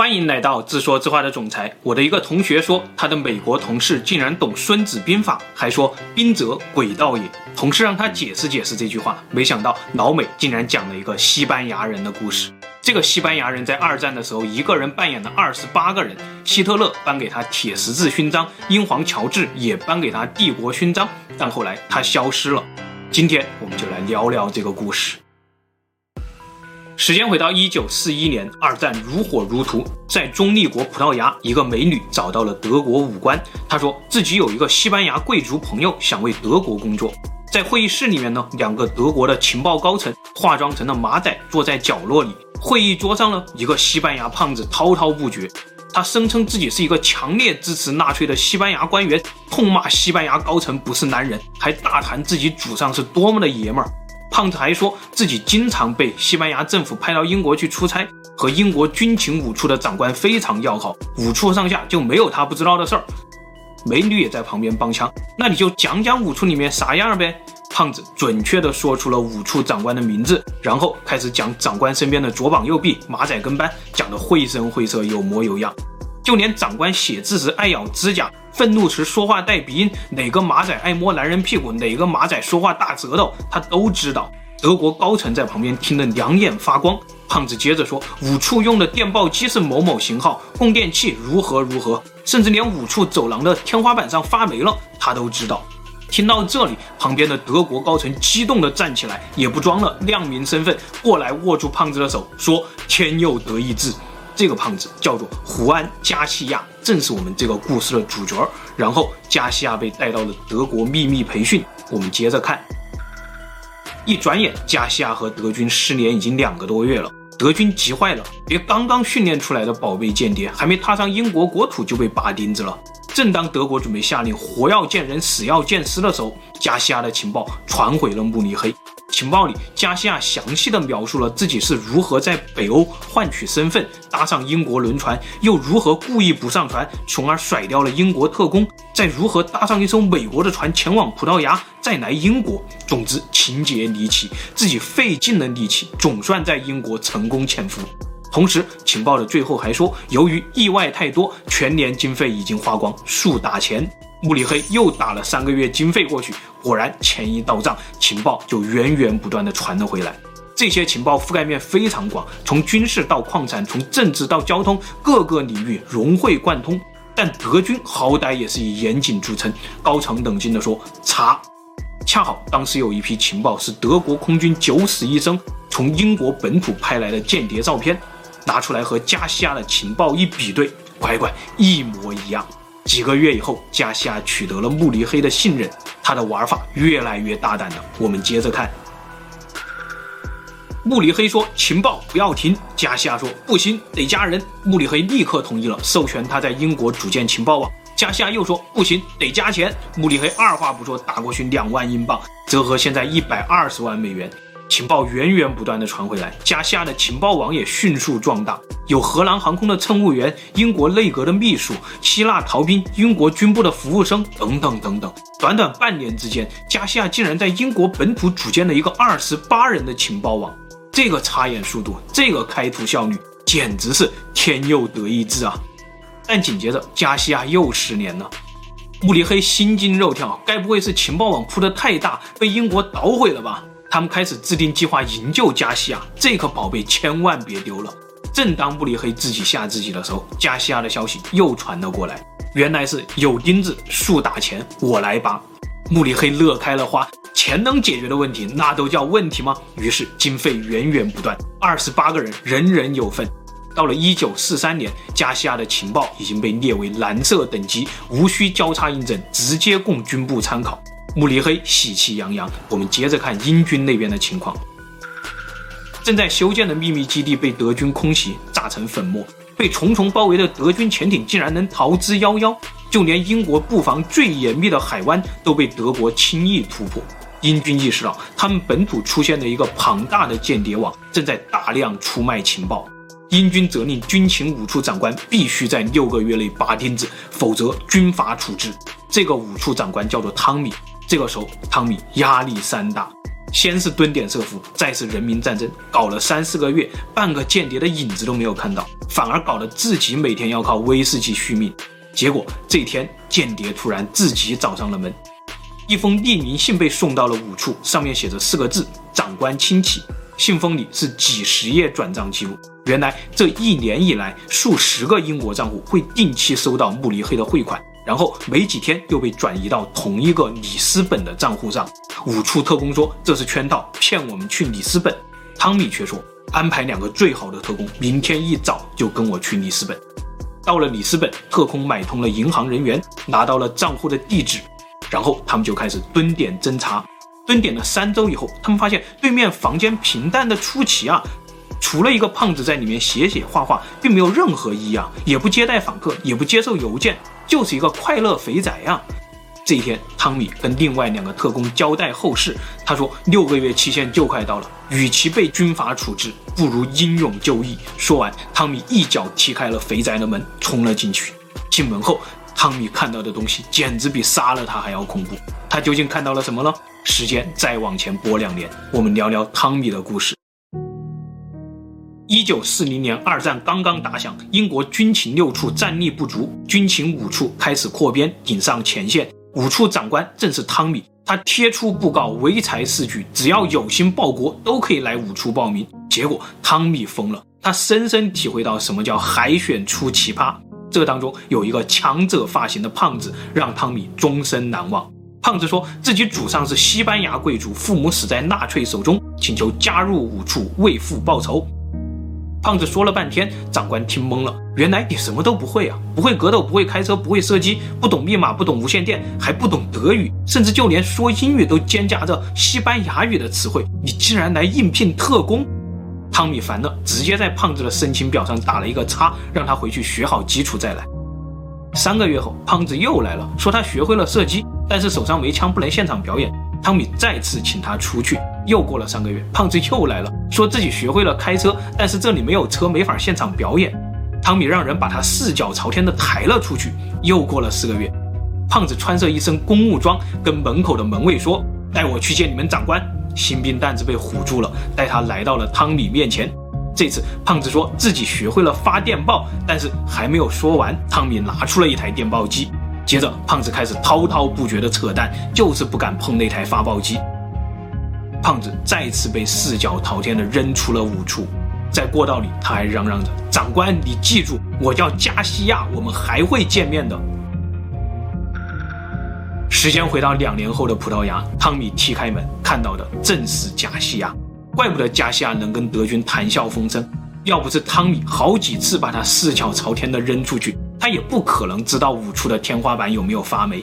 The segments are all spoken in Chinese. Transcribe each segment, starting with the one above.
欢迎来到自说自话的总裁。我的一个同学说，他的美国同事竟然懂《孙子兵法》，还说“兵者，诡道也”。同事让他解释解释这句话，没想到老美竟然讲了一个西班牙人的故事。这个西班牙人在二战的时候，一个人扮演了二十八个人。希特勒颁给他铁十字勋章，英皇乔治也颁给他帝国勋章，但后来他消失了。今天我们就来聊聊这个故事。时间回到一九四一年，二战如火如荼，在中立国葡萄牙，一个美女找到了德国武官。她说自己有一个西班牙贵族朋友想为德国工作。在会议室里面呢，两个德国的情报高层化妆成了马仔，坐在角落里。会议桌上呢，一个西班牙胖子滔滔不绝，他声称自己是一个强烈支持纳粹的西班牙官员，痛骂西班牙高层不是男人，还大谈自己祖上是多么的爷们儿。胖子还说自己经常被西班牙政府派到英国去出差，和英国军情五处的长官非常要好，五处上下就没有他不知道的事儿。美女也在旁边帮腔，那你就讲讲五处里面啥样呗。胖子准确地说出了五处长官的名字，然后开始讲长官身边的左膀右臂、马仔跟班，讲得绘声绘色，有模有样。就连长官写字时爱咬指甲，愤怒时说话带鼻音，哪个马仔爱摸男人屁股，哪个马仔说话大舌头，他都知道。德国高层在旁边听得两眼发光。胖子接着说，五处用的电报机是某某型号，供电器如何如何，甚至连五处走廊的天花板上发霉了，他都知道。听到这里，旁边的德国高层激动地站起来，也不装了，亮明身份，过来握住胖子的手，说：“天佑德意志。”这个胖子叫做胡安·加西亚，正是我们这个故事的主角。然后加西亚被带到了德国秘密培训。我们接着看，一转眼，加西亚和德军失联已经两个多月了。德军急坏了，别刚刚训练出来的宝贝间谍，还没踏上英国国土就被拔钉子了。正当德国准备下令活要见人，死要见尸的时候，加西亚的情报传回了慕尼黑。情报里，加西亚详细的描述了自己是如何在北欧换取身份，搭上英国轮船，又如何故意不上船，从而甩掉了英国特工，再如何搭上一艘美国的船前往葡萄牙，再来英国。总之，情节离奇，自己费尽了力气，总算在英国成功潜伏。同时，情报的最后还说，由于意外太多，全年经费已经花光，速打钱。慕尼黑又打了三个月经费过去，果然钱一到账，情报就源源不断地传了回来。这些情报覆盖面非常广，从军事到矿产，从政治到交通，各个领域融会贯通。但德军好歹也是以严谨著称，高层冷静地说：“查。”恰好当时有一批情报是德国空军九死一生从英国本土拍来的间谍照片，拿出来和加西亚的情报一比对，乖乖一模一样。几个月以后，加西亚取得了慕尼黑的信任，他的玩法越来越大胆了。我们接着看，慕尼黑说情报不要停，加西亚说不行，得加人。慕尼黑立刻同意了，授权他在英国组建情报网。加西亚又说不行，得加钱。慕尼黑二话不说打过去两万英镑，折合现在一百二十万美元。情报源源不断地传回来，加西亚的情报网也迅速壮大，有荷兰航空的乘务员、英国内阁的秘书、希腊逃兵、英国军部的服务生等等等等。短短半年之间，加西亚竟然在英国本土组建了一个二十八人的情报网。这个插眼速度，这个开图效率，简直是天佑德意志啊！但紧接着，加西亚又失联了。慕尼黑心惊肉跳，该不会是情报网铺得太大，被英国捣毁了吧？他们开始制定计划营救加西亚，这颗宝贝千万别丢了。正当慕尼黑自己吓自己的时候，加西亚的消息又传了过来，原来是有钉子，速打钱，我来拔。慕尼黑乐开了花，钱能解决的问题，那都叫问题吗？于是经费源源不断，二十八个人，人人有份。到了一九四三年，加西亚的情报已经被列为蓝色等级，无需交叉印证，直接供军部参考。慕尼黑喜气洋洋，我们接着看英军那边的情况。正在修建的秘密基地被德军空袭，炸成粉末。被重重包围的德军潜艇竟然能逃之夭夭，就连英国布防最严密的海湾都被德国轻易突破。英军意识到，他们本土出现了一个庞大的间谍网，正在大量出卖情报。英军责令军情五处长官必须在六个月内拔钉子，否则军法处置。这个五处长官叫做汤米。这个时候，汤米压力山大。先是蹲点设伏，再是人民战争，搞了三四个月，半个间谍的影子都没有看到，反而搞得自己每天要靠威士忌续命。结果这天，间谍突然自己找上了门，一封匿名信被送到了五处，上面写着四个字：“长官亲启”。信封里是几十页转账记录。原来这一年以来，数十个英国账户会定期收到慕尼黑的汇款。然后没几天又被转移到同一个里斯本的账户上。五处特工说这是圈套，骗我们去里斯本。汤米却说安排两个最好的特工，明天一早就跟我去里斯本。到了里斯本，特工买通了银行人员，拿到了账户的地址，然后他们就开始蹲点侦查。蹲点了三周以后，他们发现对面房间平淡的出奇啊，除了一个胖子在里面写写画画，并没有任何异样，也不接待访客，也不接受邮件。就是一个快乐肥宅呀！这一天，汤米跟另外两个特工交代后事。他说：“六个月期限就快到了，与其被军阀处置，不如英勇就义。”说完，汤米一脚踢开了肥宅的门，冲了进去。进门后，汤米看到的东西简直比杀了他还要恐怖。他究竟看到了什么呢？时间再往前拨两年，我们聊聊汤米的故事。一九四零年，二战刚刚打响，英国军情六处战力不足，军情五处开始扩编，顶上前线。五处长官正是汤米，他贴出布告，唯才是举，只要有心报国，都可以来五处报名。结果汤米疯了，他深深体会到什么叫海选出奇葩。这当中有一个强者发型的胖子，让汤米终身难忘。胖子说自己祖上是西班牙贵族，父母死在纳粹手中，请求加入五处为父报仇。胖子说了半天，长官听懵了。原来你什么都不会啊，不会格斗，不会开车，不会射击，不懂密码，不懂无线电，还不懂德语，甚至就连说英语都兼夹着西班牙语的词汇。你竟然来应聘特工？汤米烦了，直接在胖子的申请表上打了一个叉，让他回去学好基础再来。三个月后，胖子又来了，说他学会了射击，但是手上没枪，不能现场表演。汤米再次请他出去。又过了三个月，胖子又来了，说自己学会了开车，但是这里没有车，没法现场表演。汤米让人把他四脚朝天的抬了出去。又过了四个月，胖子穿着一身公务装，跟门口的门卫说：“带我去见你们长官。”新兵蛋子被唬住了，带他来到了汤米面前。这次胖子说自己学会了发电报，但是还没有说完，汤米拿出了一台电报机。接着，胖子开始滔滔不绝的扯淡，就是不敢碰那台发报机。胖子再次被四脚朝天的扔出了五处，在过道里他还嚷嚷着：“长官，你记住，我叫加西亚，我们还会见面的。”时间回到两年后的葡萄牙，汤米踢开门，看到的正是加西亚。怪不得加西亚能跟德军谈笑风生，要不是汤米好几次把他四脚朝天的扔出去。他也不可能知道五处的天花板有没有发霉。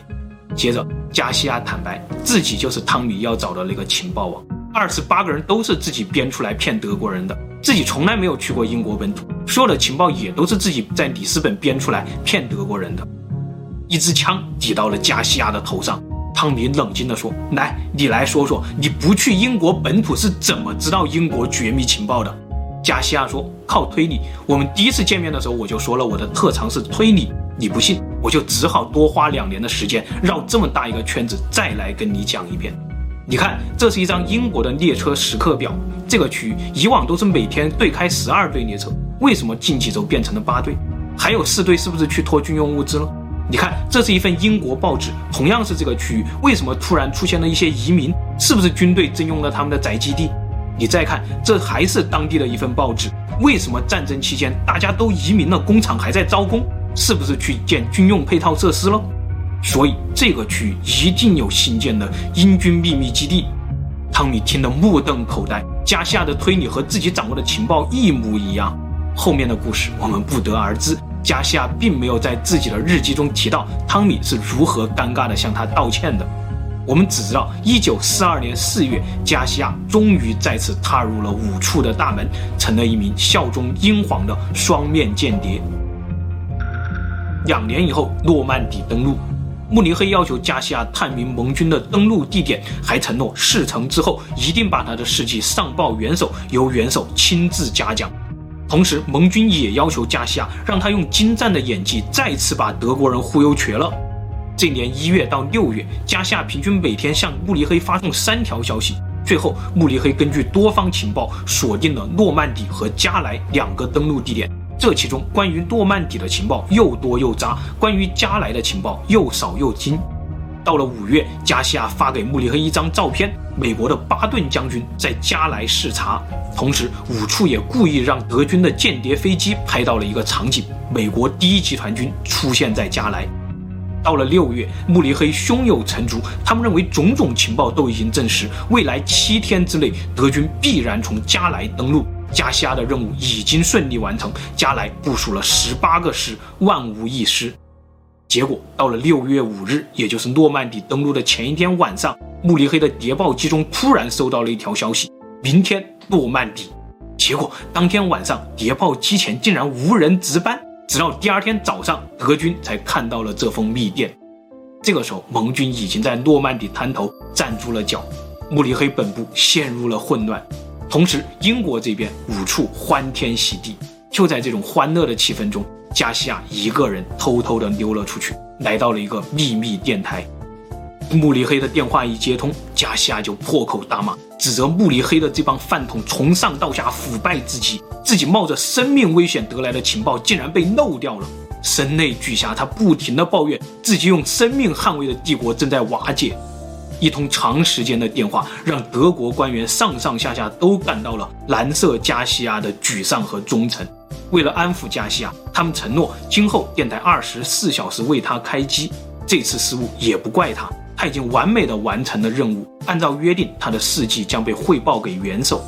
接着，加西亚坦白自己就是汤米要找的那个情报网，二十八个人都是自己编出来骗德国人的，自己从来没有去过英国本土，所有的情报也都是自己在里斯本编出来骗德国人的。一支枪抵到了加西亚的头上，汤米冷静地说：“来，你来说说，你不去英国本土是怎么知道英国绝密情报的？”加西亚说：“靠推理。我们第一次见面的时候，我就说了我的特长是推理。你不信，我就只好多花两年的时间绕这么大一个圈子，再来跟你讲一遍。你看，这是一张英国的列车时刻表。这个区域以往都是每天对开十二对列车，为什么近几周变成了八对？还有四对是不是去拖军用物资了？你看，这是一份英国报纸，同样是这个区域，为什么突然出现了一些移民？是不是军队征用了他们的宅基地？”你再看，这还是当地的一份报纸。为什么战争期间大家都移民了，工厂还在招工？是不是去建军用配套设施了？所以这个区域一定有新建的英军秘密基地。汤米听得目瞪口呆，加西亚的推理和自己掌握的情报一模一样。后面的故事我们不得而知。加西亚并没有在自己的日记中提到汤米是如何尴尬地向他道歉的。我们只知道，一九四二年四月，加西亚终于再次踏入了五处的大门，成了一名效忠英皇的双面间谍。两年以后，诺曼底登陆，慕尼黑要求加西亚探明盟军的登陆地点，还承诺事成之后一定把他的事迹上报元首，由元首亲自嘉奖。同时，盟军也要求加西亚让他用精湛的演技再次把德国人忽悠瘸了。这年一月到六月，加西亚平均每天向慕尼黑发送三条消息，最后，慕尼黑根据多方情报锁定了诺曼底和加莱两个登陆地点。这其中关于诺曼底的情报又多又杂，关于加莱的情报又少又精。到了五月，加西亚发给慕尼黑一张照片，美国的巴顿将军在加莱视察。同时，五处也故意让德军的间谍飞机拍到了一个场景：美国第一集团军出现在加莱。到了六月，慕尼黑胸有成竹，他们认为种种情报都已经证实，未来七天之内，德军必然从加莱登陆。加西亚的任务已经顺利完成，加莱部署了十八个师，万无一失。结果到了六月五日，也就是诺曼底登陆的前一天晚上，慕尼黑的谍报机中突然收到了一条消息：明天诺曼底。结果当天晚上，谍报机前竟然无人值班。直到第二天早上，德军才看到了这封密电。这个时候，盟军已经在诺曼底滩头站住了脚，慕尼黑本部陷入了混乱。同时，英国这边五处欢天喜地。就在这种欢乐的气氛中，加西亚一个人偷偷地溜了出去，来到了一个秘密电台。慕尼黑的电话一接通，加西亚就破口大骂，指责慕尼黑的这帮饭桶从上到下腐败至极。自己冒着生命危险得来的情报竟然被漏掉了，声泪俱下，他不停地抱怨自己用生命捍卫的帝国正在瓦解。一通长时间的电话让德国官员上上下下都感到了蓝色加西亚的沮丧和忠诚。为了安抚加西亚，他们承诺今后电台二十四小时为他开机。这次失误也不怪他，他已经完美的完成了任务。按照约定，他的事迹将被汇报给元首。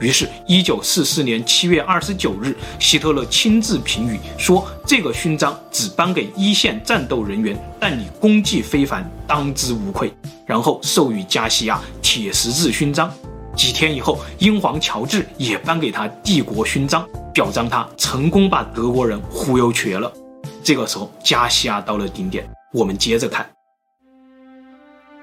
于是，一九四四年七月二十九日，希特勒亲自评语说：“这个勋章只颁给一线战斗人员，但你功绩非凡，当之无愧。”然后授予加西亚铁十字勋章。几天以后，英皇乔治也颁给他帝国勋章，表彰他成功把德国人忽悠瘸了。这个时候，加西亚到了顶点。我们接着看，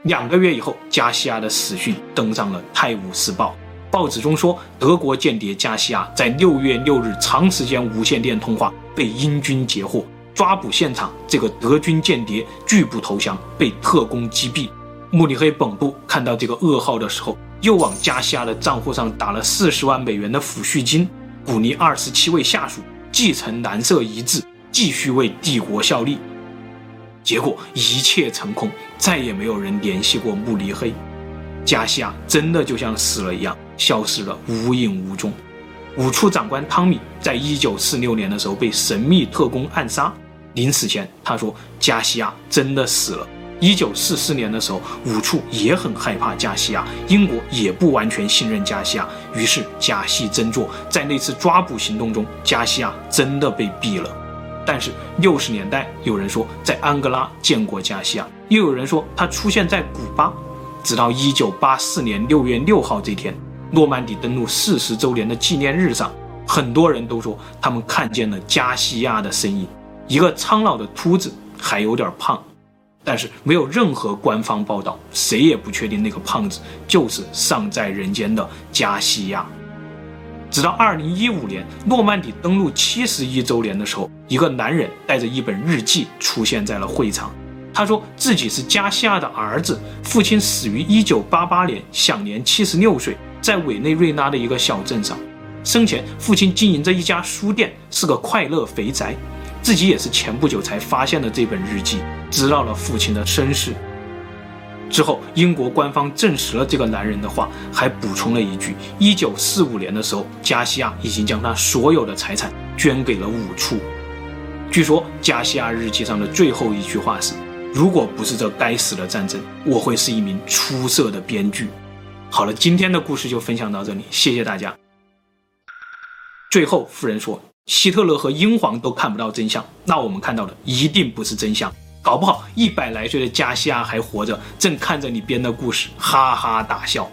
两个月以后，加西亚的死讯登上了《泰晤士报》。报纸中说，德国间谍加西亚在六月六日长时间无线电通话被英军截获，抓捕现场这个德军间谍拒不投降，被特工击毙。慕尼黑本部看到这个噩耗的时候，又往加西亚的账户上打了四十万美元的抚恤金，鼓励二十七位下属继承蓝色遗志，继续为帝国效力。结果一切成空，再也没有人联系过慕尼黑。加西亚真的就像死了一样。消失了，无影无踪。五处长官汤米在一九四六年的时候被神秘特工暗杀，临死前他说：“加西亚真的死了。”一九四四年的时候，五处也很害怕加西亚，英国也不完全信任加西亚，于是假戏真做，在那次抓捕行动中，加西亚真的被毙了。但是六十年代有人说在安哥拉见过加西亚，又有人说他出现在古巴，直到一九八四年六月六号这天。诺曼底登陆四十周年的纪念日上，很多人都说他们看见了加西亚的身影，一个苍老的秃子，还有点胖，但是没有任何官方报道，谁也不确定那个胖子就是尚在人间的加西亚。直到二零一五年诺曼底登陆七十一周年的时候，一个男人带着一本日记出现在了会场，他说自己是加西亚的儿子，父亲死于一九八八年，享年七十六岁。在委内瑞拉的一个小镇上，生前父亲经营着一家书店，是个快乐肥宅。自己也是前不久才发现了这本日记，知道了父亲的身世。之后，英国官方证实了这个男人的话，还补充了一句：一九四五年的时候，加西亚已经将他所有的财产捐给了五处。据说，加西亚日记上的最后一句话是：如果不是这该死的战争，我会是一名出色的编剧。好了，今天的故事就分享到这里，谢谢大家。最后，夫人说，希特勒和英皇都看不到真相，那我们看到的一定不是真相，搞不好一百来岁的加西亚还活着，正看着你编的故事，哈哈大笑。